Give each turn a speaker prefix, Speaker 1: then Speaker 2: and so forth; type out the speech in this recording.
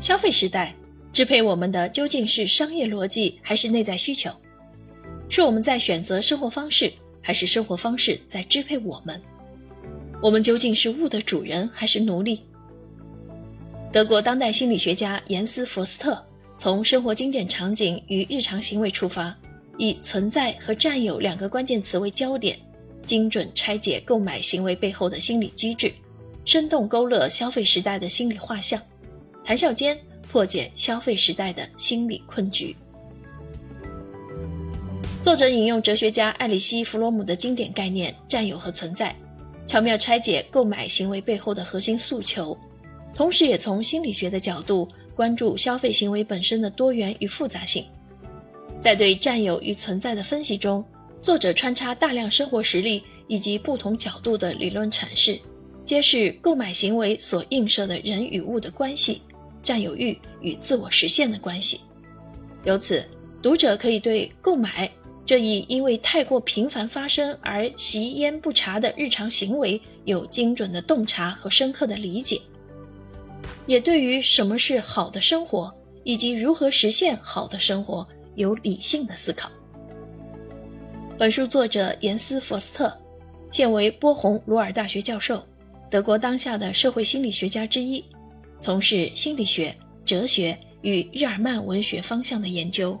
Speaker 1: 消费时代支配我们的究竟是商业逻辑还是内在需求？是我们在选择生活方式，还是生活方式在支配我们？我们究竟是物的主人还是奴隶？德国当代心理学家严斯·佛斯特从生活经典场景与日常行为出发，以存在和占有两个关键词为焦点，精准拆解购买行为背后的心理机制，生动勾勒消费时代的心理画像，谈笑间破解消费时代的心理困局。作者引用哲学家艾里希·弗洛姆的经典概念“占有和存在”，巧妙拆解购买行为背后的核心诉求。同时，也从心理学的角度关注消费行为本身的多元与复杂性。在对占有与存在的分析中，作者穿插大量生活实例以及不同角度的理论阐释，揭示购买行为所映射的人与物的关系、占有欲与自我实现的关系。由此，读者可以对购买这一因为太过频繁发生而习焉不察的日常行为有精准的洞察和深刻的理解。也对于什么是好的生活，以及如何实现好的生活，有理性的思考。本书作者严斯·福斯特，现为波鸿鲁尔大学教授，德国当下的社会心理学家之一，从事心理学、哲学与日耳曼文学方向的研究。